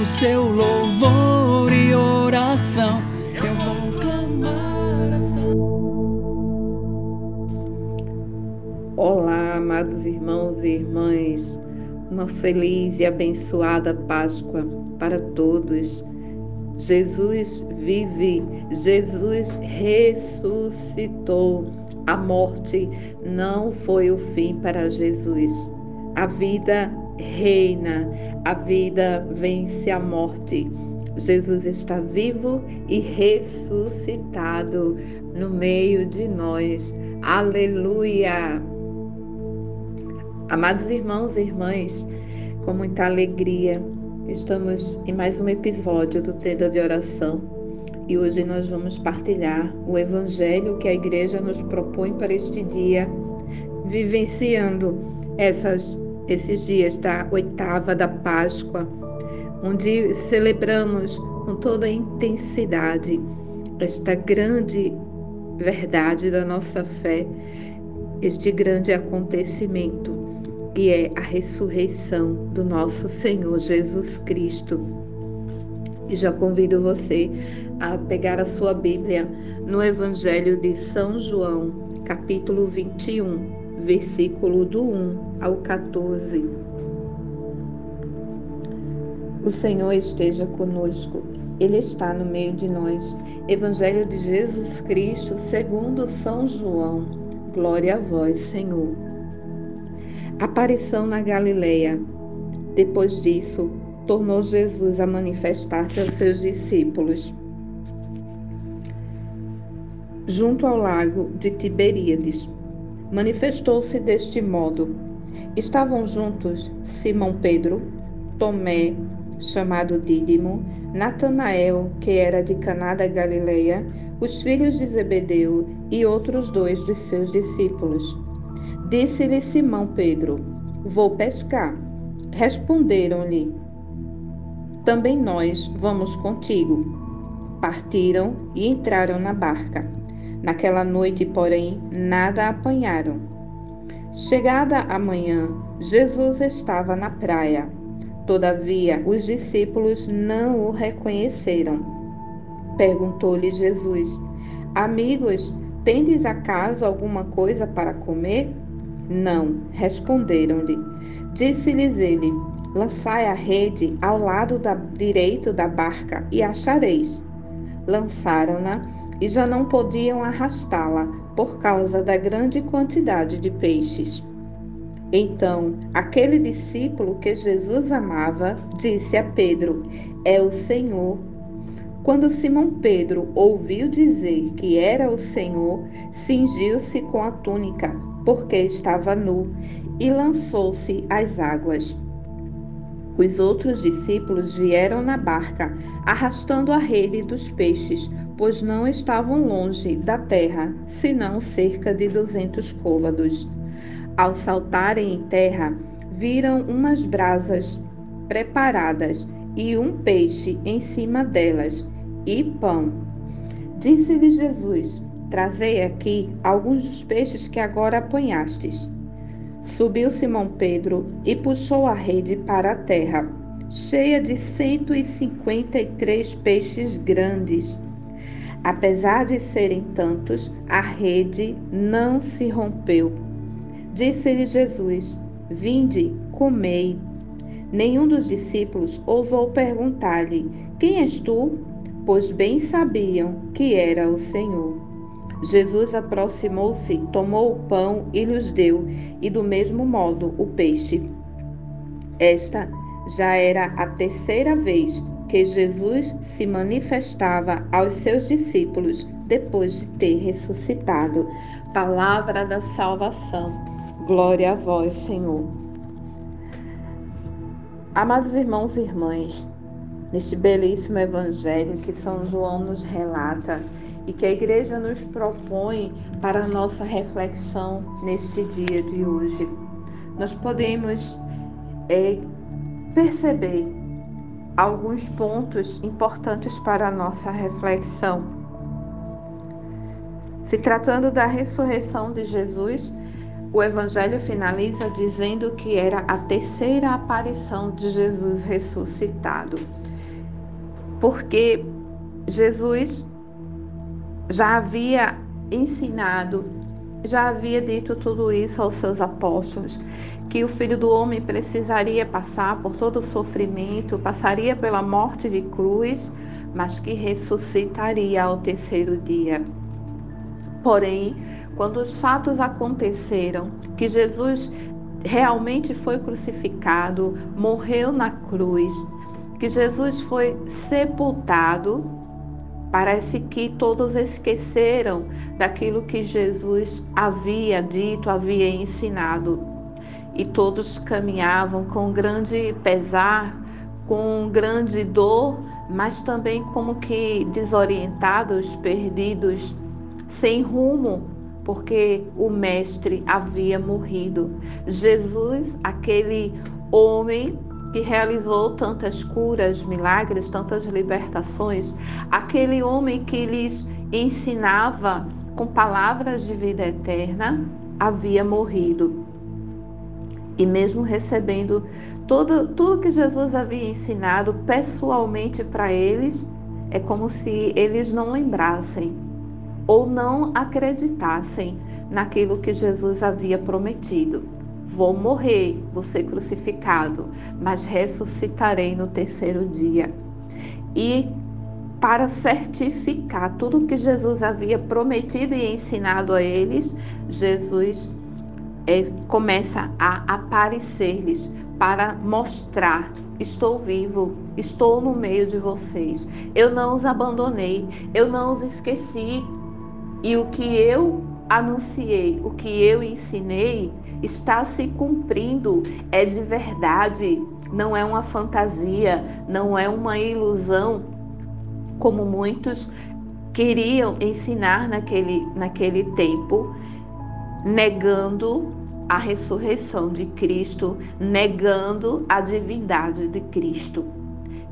O seu louvor e oração, eu vou clamar a Olá, amados irmãos e irmãs. Uma feliz e abençoada Páscoa para todos. Jesus vive, Jesus ressuscitou. A morte não foi o fim para Jesus. A vida reina, a vida vence a morte. Jesus está vivo e ressuscitado no meio de nós. Aleluia! Amados irmãos e irmãs, com muita alegria, estamos em mais um episódio do Tenda de Oração e hoje nós vamos partilhar o Evangelho que a Igreja nos propõe para este dia, vivenciando essas, esses dias da oitava da Páscoa, onde celebramos com toda a intensidade esta grande verdade da nossa fé, este grande acontecimento que é a ressurreição do nosso Senhor Jesus Cristo. E já convido você a pegar a sua Bíblia no Evangelho de São João, capítulo 21, versículo do 1 ao 14. O Senhor esteja conosco, Ele está no meio de nós. Evangelho de Jesus Cristo, segundo São João. Glória a vós, Senhor. Aparição na Galileia. Depois disso, tornou Jesus a manifestar-se aos seus discípulos. Junto ao lago de Tiberíades, manifestou-se deste modo. Estavam juntos Simão Pedro, Tomé, chamado Dídimo, Natanael, que era de Caná da Galileia, os filhos de Zebedeu e outros dois dos seus discípulos. Disse-lhe Simão Pedro: Vou pescar. Responderam-lhe: Também nós vamos contigo. Partiram e entraram na barca. Naquela noite, porém, nada apanharam. Chegada a manhã, Jesus estava na praia. Todavia, os discípulos não o reconheceram. Perguntou-lhe Jesus: Amigos, tendes acaso alguma coisa para comer? Não, responderam-lhe. Disse-lhes ele: Lançai a rede ao lado da, direito da barca e achareis. Lançaram-na e já não podiam arrastá-la por causa da grande quantidade de peixes. Então, aquele discípulo que Jesus amava disse a Pedro: É o Senhor. Quando Simão Pedro ouviu dizer que era o Senhor, cingiu-se com a túnica porque estava nu, e lançou-se às águas. Os outros discípulos vieram na barca, arrastando a rede dos peixes, pois não estavam longe da terra, senão cerca de duzentos côvados. Ao saltarem em terra, viram umas brasas preparadas e um peixe em cima delas, e pão. Disse-lhe Jesus: Trazei aqui alguns dos peixes que agora apanhastes. Subiu Simão Pedro e puxou a rede para a terra, cheia de cento e cinquenta e três peixes grandes. Apesar de serem tantos, a rede não se rompeu. Disse-lhe Jesus: Vinde, comei. Nenhum dos discípulos ousou perguntar-lhe: Quem és tu? pois bem sabiam que era o Senhor. Jesus aproximou-se, tomou o pão e lhes deu, e do mesmo modo o peixe. Esta já era a terceira vez que Jesus se manifestava aos seus discípulos depois de ter ressuscitado. Palavra da salvação. Glória a vós, Senhor. Amados irmãos e irmãs, neste belíssimo evangelho que São João nos relata e que a igreja nos propõe para a nossa reflexão neste dia de hoje, nós podemos é, perceber alguns pontos importantes para a nossa reflexão. Se tratando da ressurreição de Jesus, o Evangelho finaliza dizendo que era a terceira aparição de Jesus ressuscitado. Porque Jesus já havia ensinado, já havia dito tudo isso aos seus apóstolos, que o filho do homem precisaria passar por todo o sofrimento, passaria pela morte de cruz, mas que ressuscitaria ao terceiro dia. Porém, quando os fatos aconteceram, que Jesus realmente foi crucificado, morreu na cruz, que Jesus foi sepultado, parece que todos esqueceram daquilo que Jesus havia dito, havia ensinado e todos caminhavam com grande pesar, com grande dor, mas também como que desorientados, perdidos, sem rumo, porque o Mestre havia morrido. Jesus, aquele homem que realizou tantas curas, milagres, tantas libertações, aquele homem que lhes ensinava com palavras de vida eterna, havia morrido e mesmo recebendo todo, tudo que Jesus havia ensinado pessoalmente para eles, é como se eles não lembrassem ou não acreditassem naquilo que Jesus havia prometido. Vou morrer, vou ser crucificado, mas ressuscitarei no terceiro dia. E para certificar tudo que Jesus havia prometido e ensinado a eles, Jesus é, começa a aparecer-lhes para mostrar: estou vivo, estou no meio de vocês, eu não os abandonei, eu não os esqueci. E o que eu anunciei, o que eu ensinei, está se cumprindo, é de verdade, não é uma fantasia, não é uma ilusão, como muitos queriam ensinar naquele, naquele tempo, negando a ressurreição de Cristo, negando a divindade de Cristo.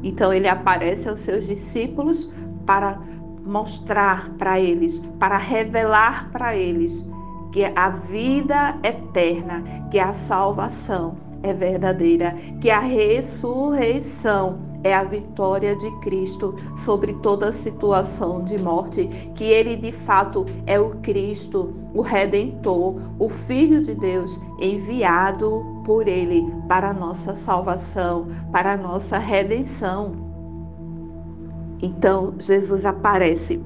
Então ele aparece aos seus discípulos para mostrar para eles, para revelar para eles que a vida eterna, que a salvação é verdadeira, que a ressurreição é a vitória de Cristo sobre toda situação de morte, que ele de fato é o Cristo, o redentor, o filho de Deus enviado por ele para a nossa salvação, para a nossa redenção. Então, Jesus aparece.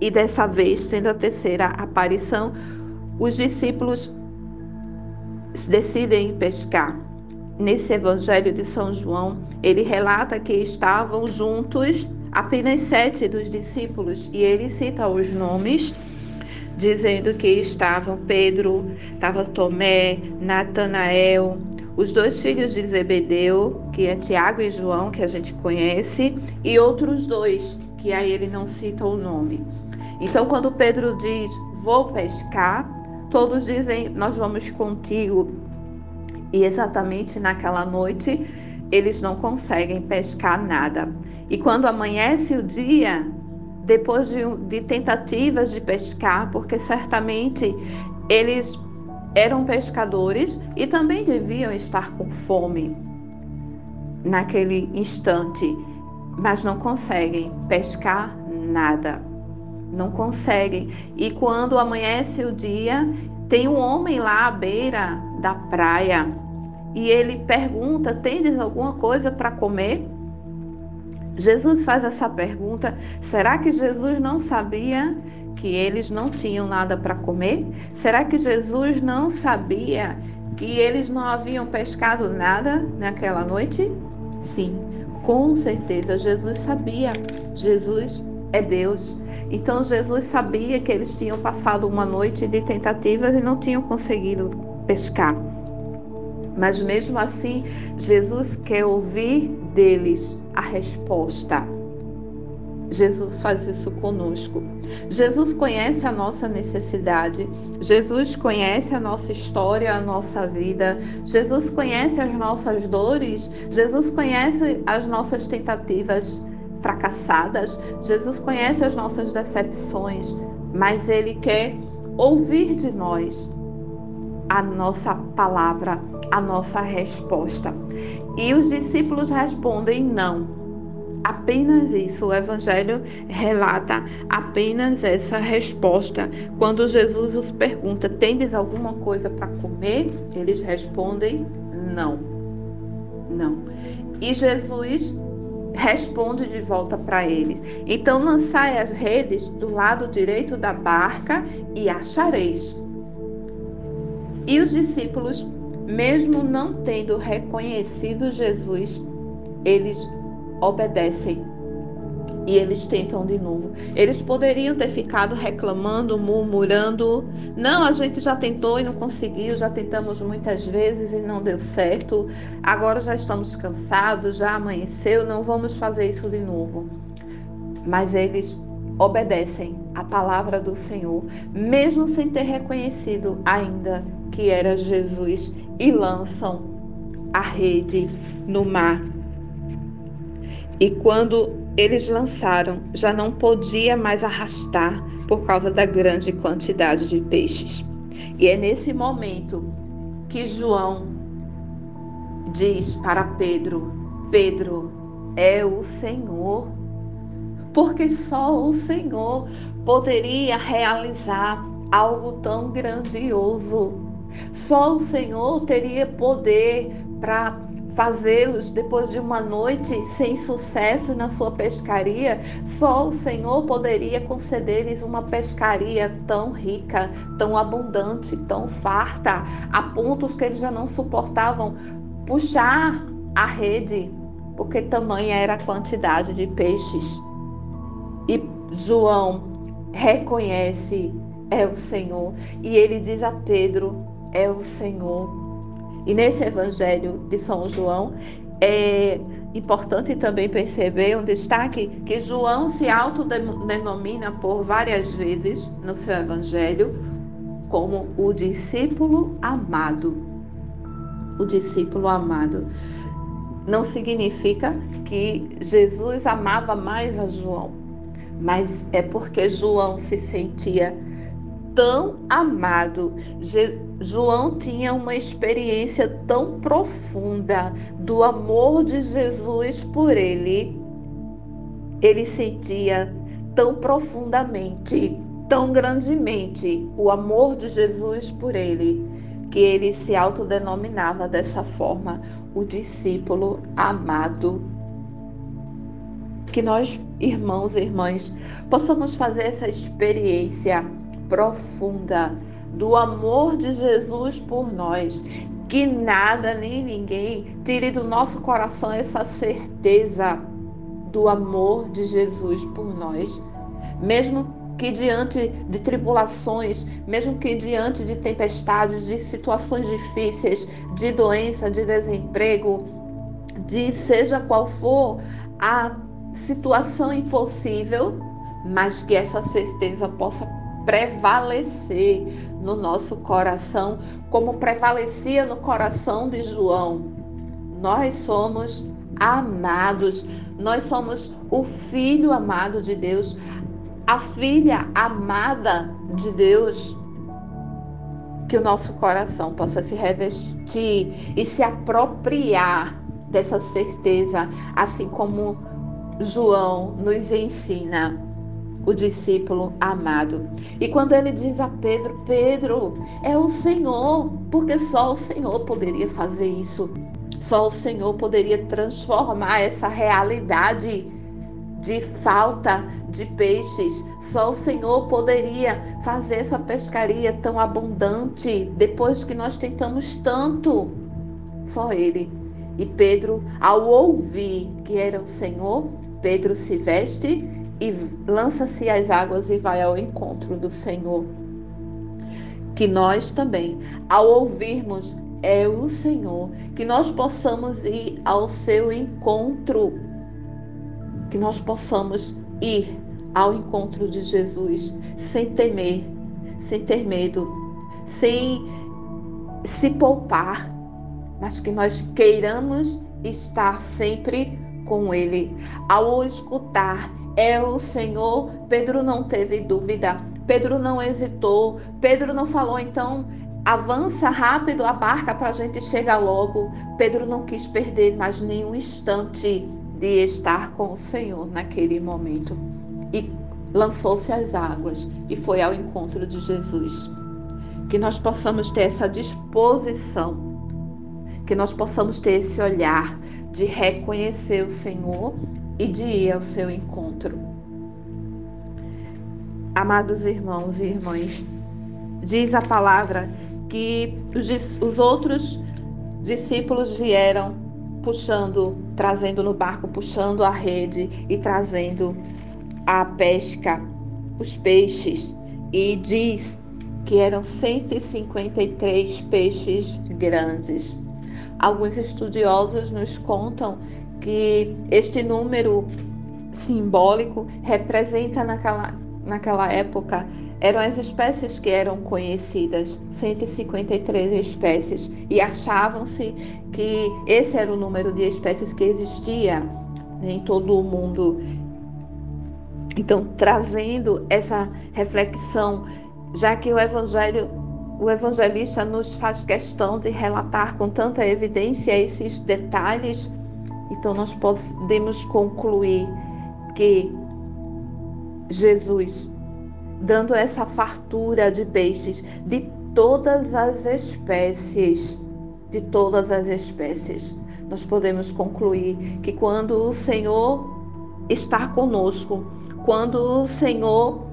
E dessa vez, sendo a terceira aparição, os discípulos decidem pescar nesse Evangelho de São João, ele relata que estavam juntos apenas sete dos discípulos e ele cita os nomes, dizendo que estavam Pedro, estava Tomé, Natanael, os dois filhos de Zebedeu, que é Tiago e João, que a gente conhece, e outros dois, que aí ele não cita o nome. Então, quando Pedro diz, vou pescar, todos dizem, nós vamos contigo. E exatamente naquela noite eles não conseguem pescar nada. E quando amanhece o dia, depois de, de tentativas de pescar, porque certamente eles eram pescadores e também deviam estar com fome naquele instante, mas não conseguem pescar nada. Não conseguem. E quando amanhece o dia, tem um homem lá à beira da praia e ele pergunta: Tendes alguma coisa para comer? Jesus faz essa pergunta: será que Jesus não sabia que eles não tinham nada para comer? Será que Jesus não sabia que eles não haviam pescado nada naquela noite? Sim, com certeza Jesus sabia. Jesus é Deus. Então Jesus sabia que eles tinham passado uma noite de tentativas e não tinham conseguido pescar. Mas mesmo assim, Jesus quer ouvir deles a resposta. Jesus faz isso conosco. Jesus conhece a nossa necessidade, Jesus conhece a nossa história, a nossa vida, Jesus conhece as nossas dores, Jesus conhece as nossas tentativas fracassadas, Jesus conhece as nossas decepções, mas Ele quer ouvir de nós a nossa palavra, a nossa resposta. E os discípulos respondem não. Apenas isso, o Evangelho relata apenas essa resposta. Quando Jesus os pergunta: Tendes alguma coisa para comer? Eles respondem: Não. Não. E Jesus responde de volta para eles: Então lançai as redes do lado direito da barca e achareis. E os discípulos, mesmo não tendo reconhecido Jesus, eles obedecem e eles tentam de novo. Eles poderiam ter ficado reclamando, murmurando: não, a gente já tentou e não conseguiu, já tentamos muitas vezes e não deu certo, agora já estamos cansados, já amanheceu, não vamos fazer isso de novo. Mas eles obedecem a palavra do Senhor, mesmo sem ter reconhecido ainda que era Jesus, e lançam a rede no mar. E quando eles lançaram, já não podia mais arrastar por causa da grande quantidade de peixes. E é nesse momento que João diz para Pedro: Pedro, é o Senhor. Porque só o Senhor poderia realizar algo tão grandioso. Só o Senhor teria poder para fazê-los depois de uma noite sem sucesso na sua pescaria, só o Senhor poderia conceder-lhes uma pescaria tão rica, tão abundante, tão farta, a pontos que eles já não suportavam puxar a rede, porque tamanha era a quantidade de peixes. E João reconhece é o Senhor, e ele diz a Pedro: é o Senhor. E nesse Evangelho de São João, é importante também perceber um destaque que João se autodenomina por várias vezes no seu Evangelho como o discípulo amado. O discípulo amado. Não significa que Jesus amava mais a João, mas é porque João se sentia tão amado. João tinha uma experiência tão profunda do amor de Jesus por ele. Ele sentia tão profundamente, tão grandemente o amor de Jesus por ele, que ele se autodenominava dessa forma, o discípulo amado. Que nós, irmãos e irmãs, possamos fazer essa experiência profunda do amor de Jesus por nós. Que nada nem ninguém tire do nosso coração essa certeza do amor de Jesus por nós. Mesmo que diante de tribulações, mesmo que diante de tempestades, de situações difíceis, de doença, de desemprego, de seja qual for a situação impossível, mas que essa certeza possa prevalecer no nosso coração, como prevalecia no coração de João. Nós somos amados, nós somos o filho amado de Deus, a filha amada de Deus. Que o nosso coração possa se revestir e se apropriar dessa certeza, assim como João nos ensina o discípulo amado. E quando ele diz a Pedro: Pedro, é o Senhor, porque só o Senhor poderia fazer isso. Só o Senhor poderia transformar essa realidade de falta de peixes. Só o Senhor poderia fazer essa pescaria tão abundante depois que nós tentamos tanto. Só Ele. E Pedro, ao ouvir que era o Senhor, Pedro se veste e lança-se às águas e vai ao encontro do Senhor. Que nós também, ao ouvirmos é o Senhor, que nós possamos ir ao seu encontro, que nós possamos ir ao encontro de Jesus sem temer, sem ter medo, sem se poupar, mas que nós queiramos estar sempre com Ele. Ao escutar, é o Senhor, Pedro não teve dúvida, Pedro não hesitou, Pedro não falou, então avança rápido a barca para a gente chegar logo. Pedro não quis perder mais nenhum instante de estar com o Senhor naquele momento. E lançou-se às águas e foi ao encontro de Jesus. Que nós possamos ter essa disposição, que nós possamos ter esse olhar de reconhecer o Senhor e de ir ao seu encontro. Amados irmãos e irmãs, diz a palavra que os, os outros discípulos vieram puxando, trazendo no barco, puxando a rede e trazendo a pesca, os peixes, e diz que eram 153 peixes grandes. Alguns estudiosos nos contam que este número simbólico representa naquela, naquela época eram as espécies que eram conhecidas, 153 espécies, e achavam-se que esse era o número de espécies que existia em todo o mundo. Então, trazendo essa reflexão, já que o evangelho o evangelista nos faz questão de relatar com tanta evidência esses detalhes, então nós podemos concluir que Jesus dando essa fartura de peixes de todas as espécies, de todas as espécies. Nós podemos concluir que quando o Senhor está conosco, quando o Senhor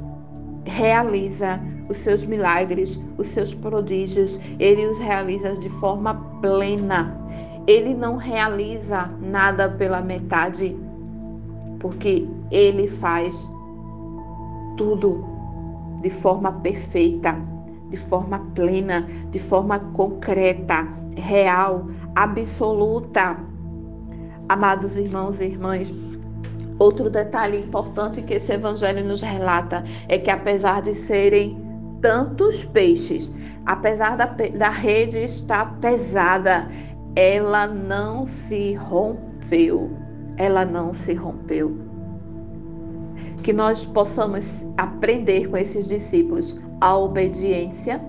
realiza os seus milagres, os seus prodígios, ele os realiza de forma plena. Ele não realiza nada pela metade, porque ele faz tudo de forma perfeita, de forma plena, de forma concreta, real, absoluta. Amados irmãos e irmãs, outro detalhe importante que esse evangelho nos relata é que, apesar de serem tantos peixes, apesar da, da rede estar pesada, ela não se rompeu. Ela não se rompeu que nós possamos aprender com esses discípulos a obediência,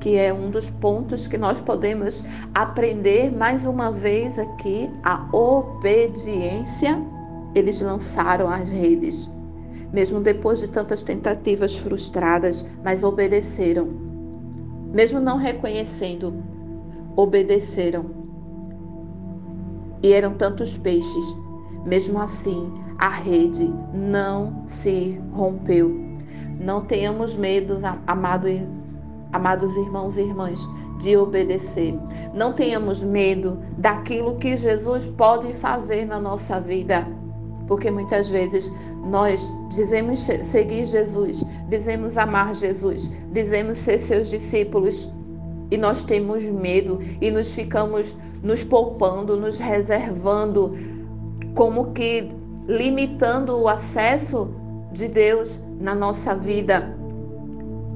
que é um dos pontos que nós podemos aprender mais uma vez aqui, a obediência. Eles lançaram as redes, mesmo depois de tantas tentativas frustradas, mas obedeceram. Mesmo não reconhecendo, obedeceram. E eram tantos peixes, mesmo assim, a rede não se rompeu. Não tenhamos medo, amado, amados irmãos e irmãs, de obedecer. Não tenhamos medo daquilo que Jesus pode fazer na nossa vida. Porque muitas vezes nós dizemos seguir Jesus, dizemos amar Jesus, dizemos ser seus discípulos e nós temos medo e nos ficamos nos poupando, nos reservando, como que limitando o acesso de Deus na nossa vida.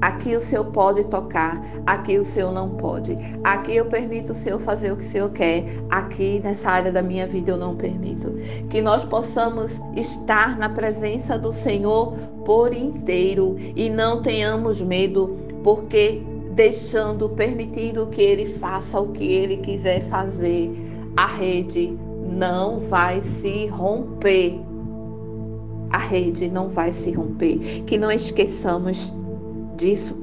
Aqui o Senhor pode tocar, aqui o Senhor não pode. Aqui eu permito o Senhor fazer o que o Senhor quer, aqui nessa área da minha vida eu não permito. Que nós possamos estar na presença do Senhor por inteiro e não tenhamos medo, porque deixando, permitindo que Ele faça o que Ele quiser fazer, a rede não vai se romper. A rede não vai se romper. Que não esqueçamos disso.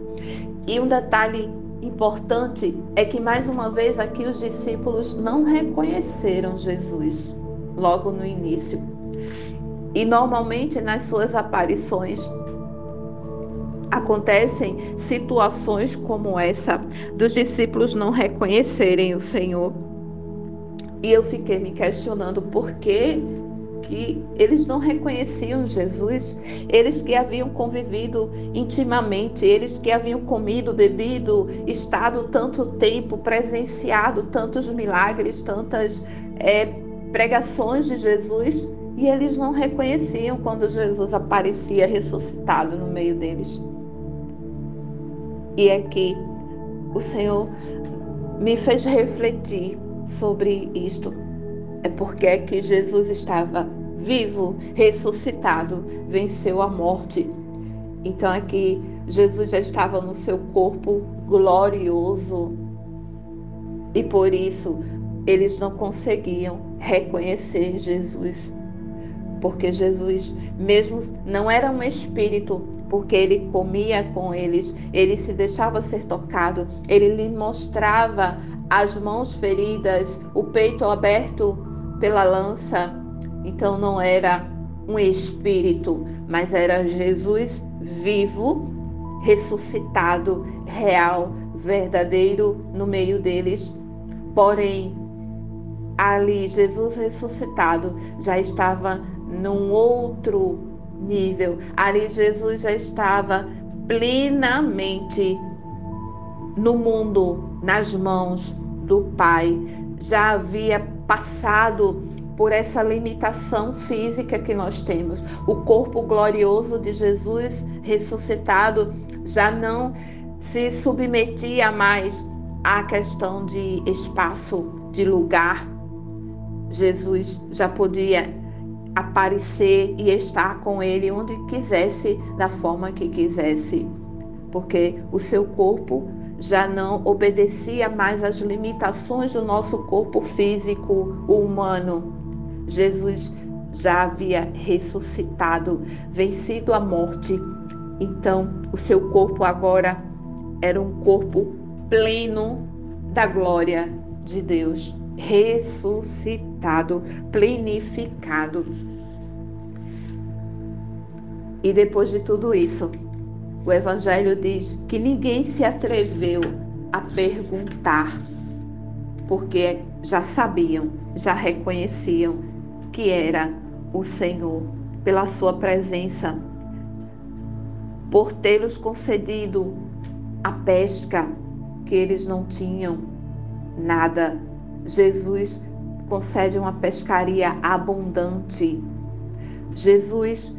E um detalhe importante é que, mais uma vez, aqui os discípulos não reconheceram Jesus logo no início. E normalmente nas suas aparições acontecem situações como essa dos discípulos não reconhecerem o Senhor. E eu fiquei me questionando por que que eles não reconheciam Jesus, eles que haviam convivido intimamente, eles que haviam comido, bebido, estado tanto tempo, presenciado tantos milagres, tantas é, pregações de Jesus, e eles não reconheciam quando Jesus aparecia ressuscitado no meio deles. E é que o Senhor me fez refletir sobre isto. É porque é que Jesus estava vivo, ressuscitado, venceu a morte. Então é que Jesus já estava no seu corpo glorioso. E por isso eles não conseguiam reconhecer Jesus porque Jesus mesmo não era um espírito, porque ele comia com eles, ele se deixava ser tocado, ele lhe mostrava as mãos feridas, o peito aberto pela lança. Então não era um espírito, mas era Jesus vivo, ressuscitado, real, verdadeiro no meio deles. Porém, ali Jesus ressuscitado já estava num outro nível. Ali Jesus já estava plenamente no mundo, nas mãos do Pai. Já havia passado por essa limitação física que nós temos. O corpo glorioso de Jesus ressuscitado já não se submetia mais à questão de espaço, de lugar. Jesus já podia aparecer e estar com ele onde quisesse, da forma que quisesse, porque o seu corpo já não obedecia mais às limitações do nosso corpo físico humano. Jesus já havia ressuscitado, vencido a morte. Então, o seu corpo agora era um corpo pleno da glória de Deus ressuscitado, plenificado. E depois de tudo isso, o Evangelho diz que ninguém se atreveu a perguntar, porque já sabiam, já reconheciam que era o Senhor, pela sua presença, por tê-los concedido a pesca que eles não tinham nada Jesus concede uma pescaria abundante. Jesus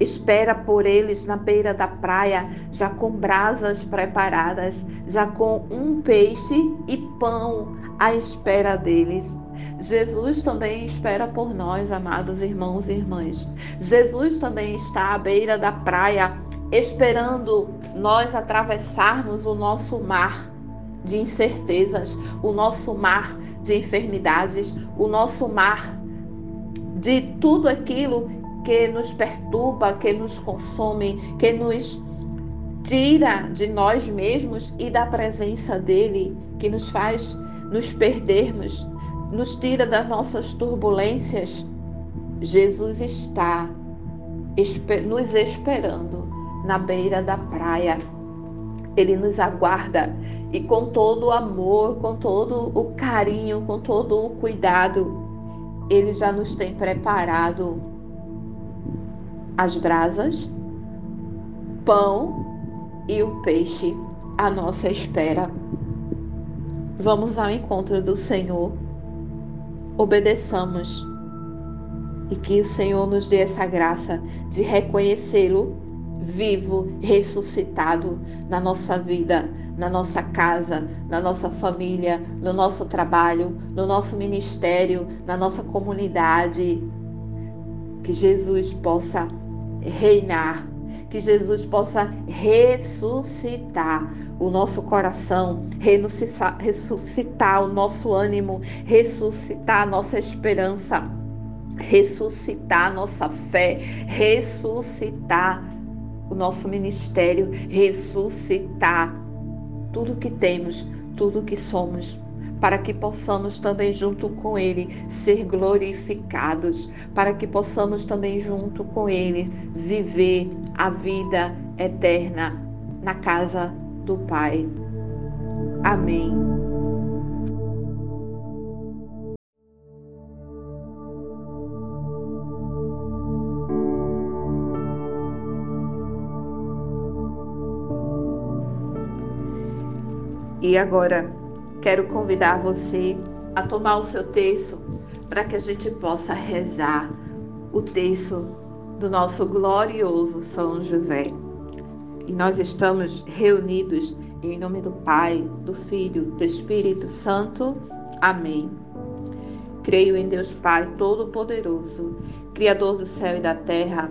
espera por eles na beira da praia, já com brasas preparadas, já com um peixe e pão à espera deles. Jesus também espera por nós, amados irmãos e irmãs. Jesus também está à beira da praia, esperando nós atravessarmos o nosso mar de incertezas, o nosso mar de enfermidades, o nosso mar de tudo aquilo que nos perturba, que nos consome, que nos tira de nós mesmos e da presença dele, que nos faz nos perdermos, nos tira das nossas turbulências. Jesus está nos esperando na beira da praia ele nos aguarda. E com todo o amor, com todo o carinho, com todo o cuidado, ele já nos tem preparado as brasas, pão e o peixe à nossa espera. Vamos ao encontro do Senhor, obedeçamos. E que o Senhor nos dê essa graça de reconhecê-lo vivo, ressuscitado na nossa vida, na nossa casa, na nossa família, no nosso trabalho, no nosso ministério, na nossa comunidade. Que Jesus possa reinar, que Jesus possa ressuscitar o nosso coração, ressuscitar o nosso ânimo, ressuscitar a nossa esperança, ressuscitar nossa fé, ressuscitar o nosso ministério, ressuscitar tudo que temos, tudo que somos, para que possamos também, junto com Ele, ser glorificados, para que possamos também, junto com Ele, viver a vida eterna na casa do Pai. Amém. E agora, quero convidar você a tomar o seu terço para que a gente possa rezar o terço do nosso glorioso São José. E nós estamos reunidos em nome do Pai, do Filho, do Espírito Santo. Amém. Creio em Deus Pai Todo-Poderoso, Criador do céu e da terra,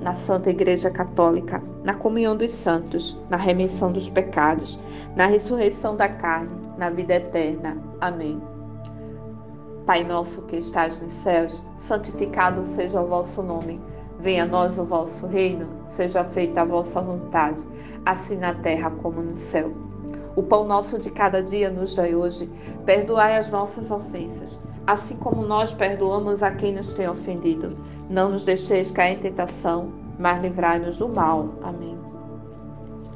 na Santa Igreja Católica, na comunhão dos santos, na remissão dos pecados, na ressurreição da carne, na vida eterna. Amém. Pai nosso que estás nos céus, santificado seja o vosso nome. Venha a nós o vosso reino, seja feita a vossa vontade, assim na terra como no céu. O pão nosso de cada dia nos dai hoje. Perdoai as nossas ofensas, assim como nós perdoamos a quem nos tem ofendido. Não nos deixeis cair em tentação, mas livrai-nos do mal. Amém.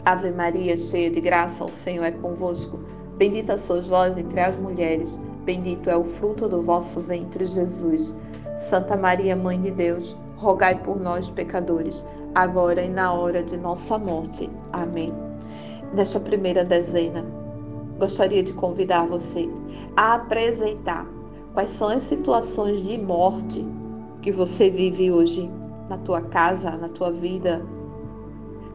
Ave Maria, cheia de graça, o Senhor é convosco. Bendita sois vós entre as mulheres, bendito é o fruto do vosso ventre, Jesus. Santa Maria, Mãe de Deus, rogai por nós, pecadores, agora e na hora de nossa morte. Amém nesta primeira dezena, gostaria de convidar você a apresentar quais são as situações de morte que você vive hoje na tua casa, na tua vida.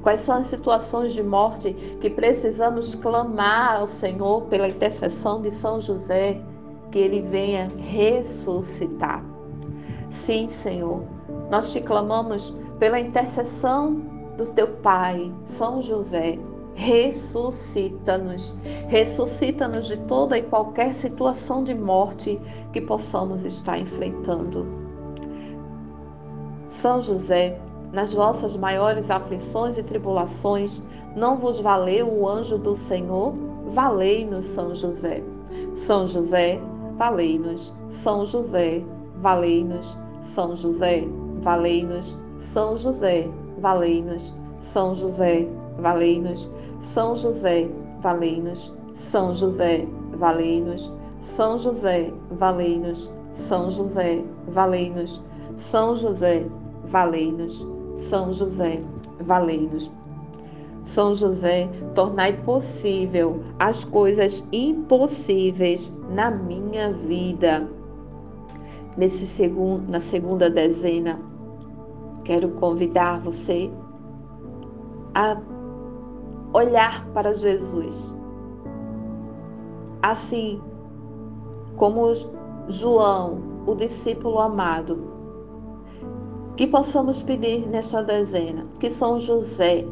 Quais são as situações de morte que precisamos clamar ao Senhor pela intercessão de São José, que ele venha ressuscitar. Sim, Senhor, nós te clamamos pela intercessão do teu Pai, São José, ressuscita-nos. Ressuscita-nos de toda e qualquer situação de morte que possamos estar enfrentando. São José, nas vossas maiores aflições e tribulações, não vos valeu o anjo do Senhor? Valei-nos, São José. São José, valei-nos. São José, valei-nos. São José, valei-nos. São José, valei-nos. São José, valei-nos. São José, valei-nos. São José, valei-nos. São José, valei-nos. São José, valei-nos. São José, valei-nos. São José, valei-nos. São José, tornai possível as coisas impossíveis na minha vida. Nesse segundo, na segunda dezena, quero convidar você a olhar para Jesus. Assim como João, o discípulo amado, que possamos pedir nesta dezena que São José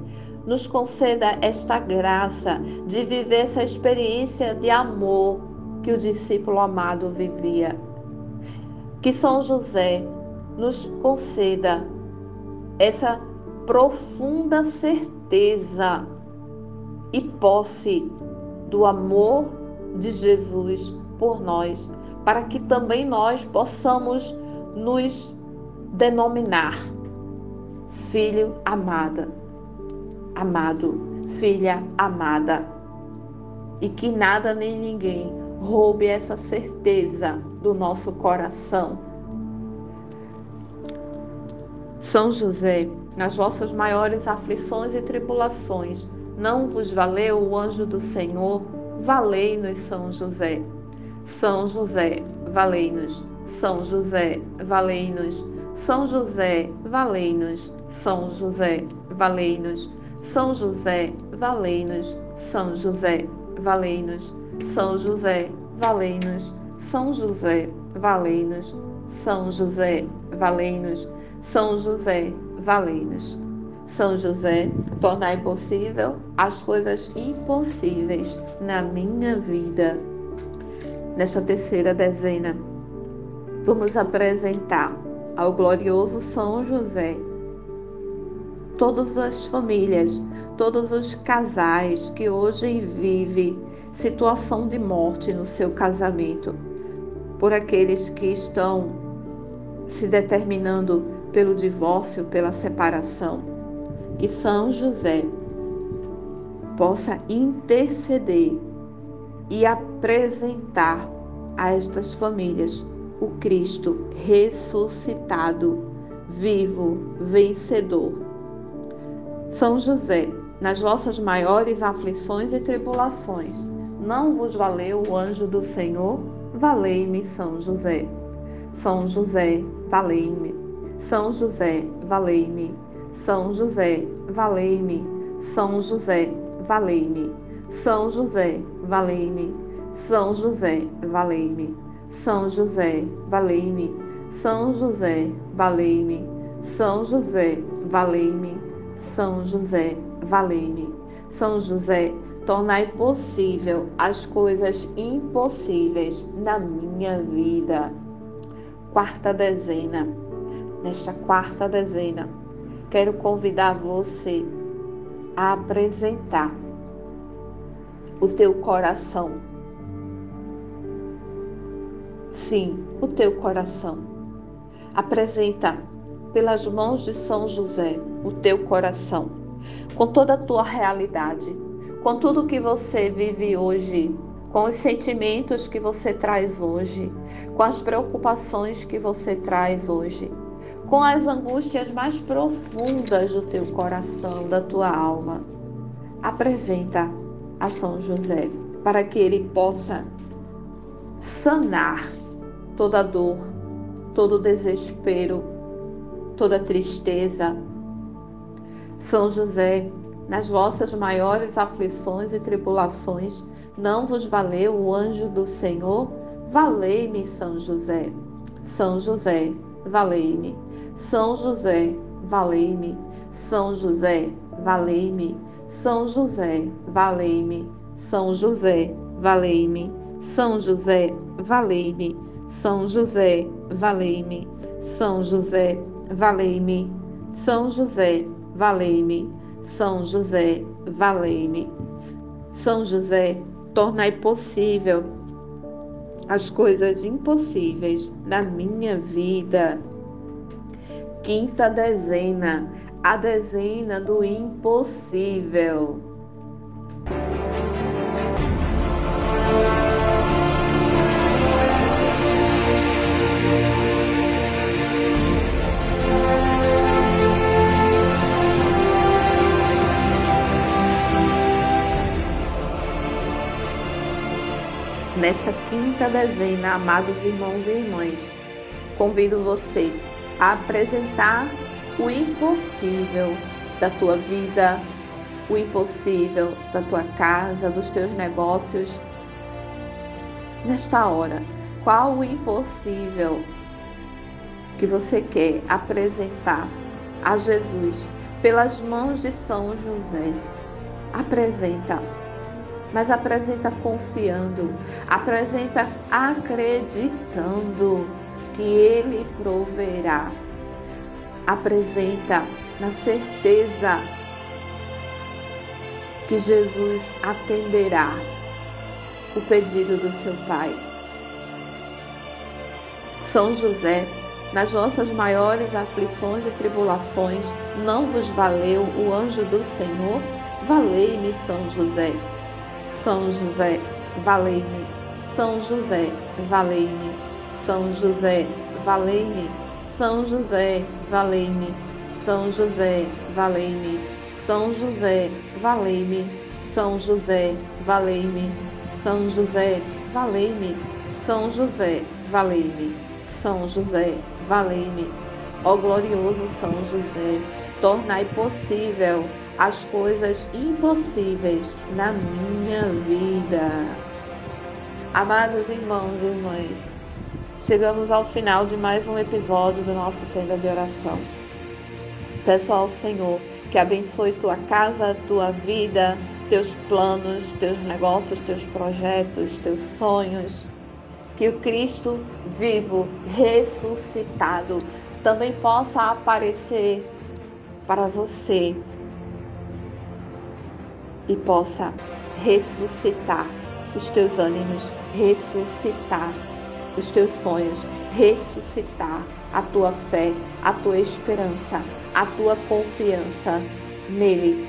nos conceda esta graça de viver essa experiência de amor que o discípulo amado vivia. Que São José nos conceda essa profunda certeza e posse do amor de Jesus por nós, para que também nós possamos nos denominar filho amada, amado, filha amada, e que nada nem ninguém roube essa certeza do nosso coração. São José, nas vossas maiores aflições e tribulações, não vos valeu o anjo do Senhor? Valei-nos, São José. São José, valei-nos. São José, valei-nos. São José, valei-nos. São José, valei-nos. São José, valei-nos. São José, valei-nos. São José, valei-nos. São José, valei-nos. São José, valei-nos. São José, valei-nos. São José, tornai possível as coisas impossíveis na minha vida. Nesta terceira dezena, vamos apresentar ao glorioso São José. Todas as famílias, todos os casais que hoje vivem situação de morte no seu casamento, por aqueles que estão se determinando pelo divórcio, pela separação, que São José possa interceder e apresentar a estas famílias o Cristo ressuscitado, vivo, vencedor. São José, nas vossas maiores aflições e tribulações, não vos valeu o anjo do Senhor? Valei-me, São José. São José, valei-me. São José, valei-me. São José, valei-me. São José, valei-me. São José, valei-me. São José, valei-me. São José, valei-me. São José, valei-me. São José, valei-me. São José, valei-me. São José, tornai possível as coisas impossíveis na minha vida. Quarta dezena. Nesta quarta dezena, quero convidar você a apresentar o teu coração Sim, o teu coração. Apresenta pelas mãos de São José o teu coração, com toda a tua realidade, com tudo que você vive hoje, com os sentimentos que você traz hoje, com as preocupações que você traz hoje, com as angústias mais profundas do teu coração, da tua alma. Apresenta a São José para que ele possa sanar toda dor, todo desespero, toda tristeza. São José, nas vossas maiores aflições e tribulações, não vos valeu o anjo do Senhor? Valei-me, São José. São José, valei-me. São José, valei-me. São José, valei-me. São José, valei-me. São José, valei-me. São José, valei-me. São José, valei-me. São José, valei-me. São José, valei-me. São José, valei-me. São José, tornai possível as coisas impossíveis na minha vida. Quinta dezena, a dezena do impossível. Nesta quinta dezena, amados irmãos e irmãs, convido você a apresentar o impossível da tua vida, o impossível da tua casa, dos teus negócios. Nesta hora, qual o impossível que você quer apresentar a Jesus pelas mãos de São José? Apresenta mas apresenta confiando, apresenta acreditando que Ele proverá. Apresenta na certeza que Jesus atenderá o pedido do seu Pai. São José, nas vossas maiores aflições e tribulações, não vos valeu o anjo do Senhor? Valei-me, São José. São José, valei-me. São José, valei-me. São José, valei-me. São José, valei-me. São José, valei-me. São José, valei-me. São José, valei-me. São José, valei-me. São José, valei-me. São José, valei-me. Ó glorioso São José, tornai possível as coisas impossíveis na minha vida. Amados irmãos e irmãs, chegamos ao final de mais um episódio do nosso Tenda de Oração. Peço ao Senhor que abençoe tua casa, tua vida, teus planos, teus negócios, teus projetos, teus sonhos. Que o Cristo vivo, ressuscitado, também possa aparecer para você e possa ressuscitar os teus ânimos, ressuscitar os teus sonhos, ressuscitar a tua fé, a tua esperança, a tua confiança nele.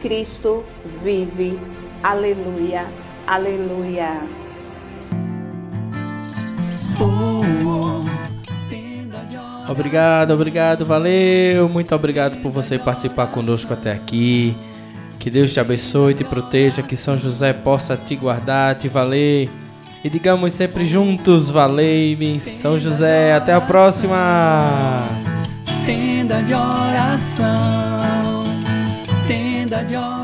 Cristo vive. Aleluia. Aleluia. Obrigado, obrigado, valeu. Muito obrigado por você participar conosco até aqui. Que Deus te abençoe, te proteja, que São José possa te guardar, te valer. E digamos sempre juntos, valei-me, São José. Até a próxima! Tenda de oração, tenda de oração.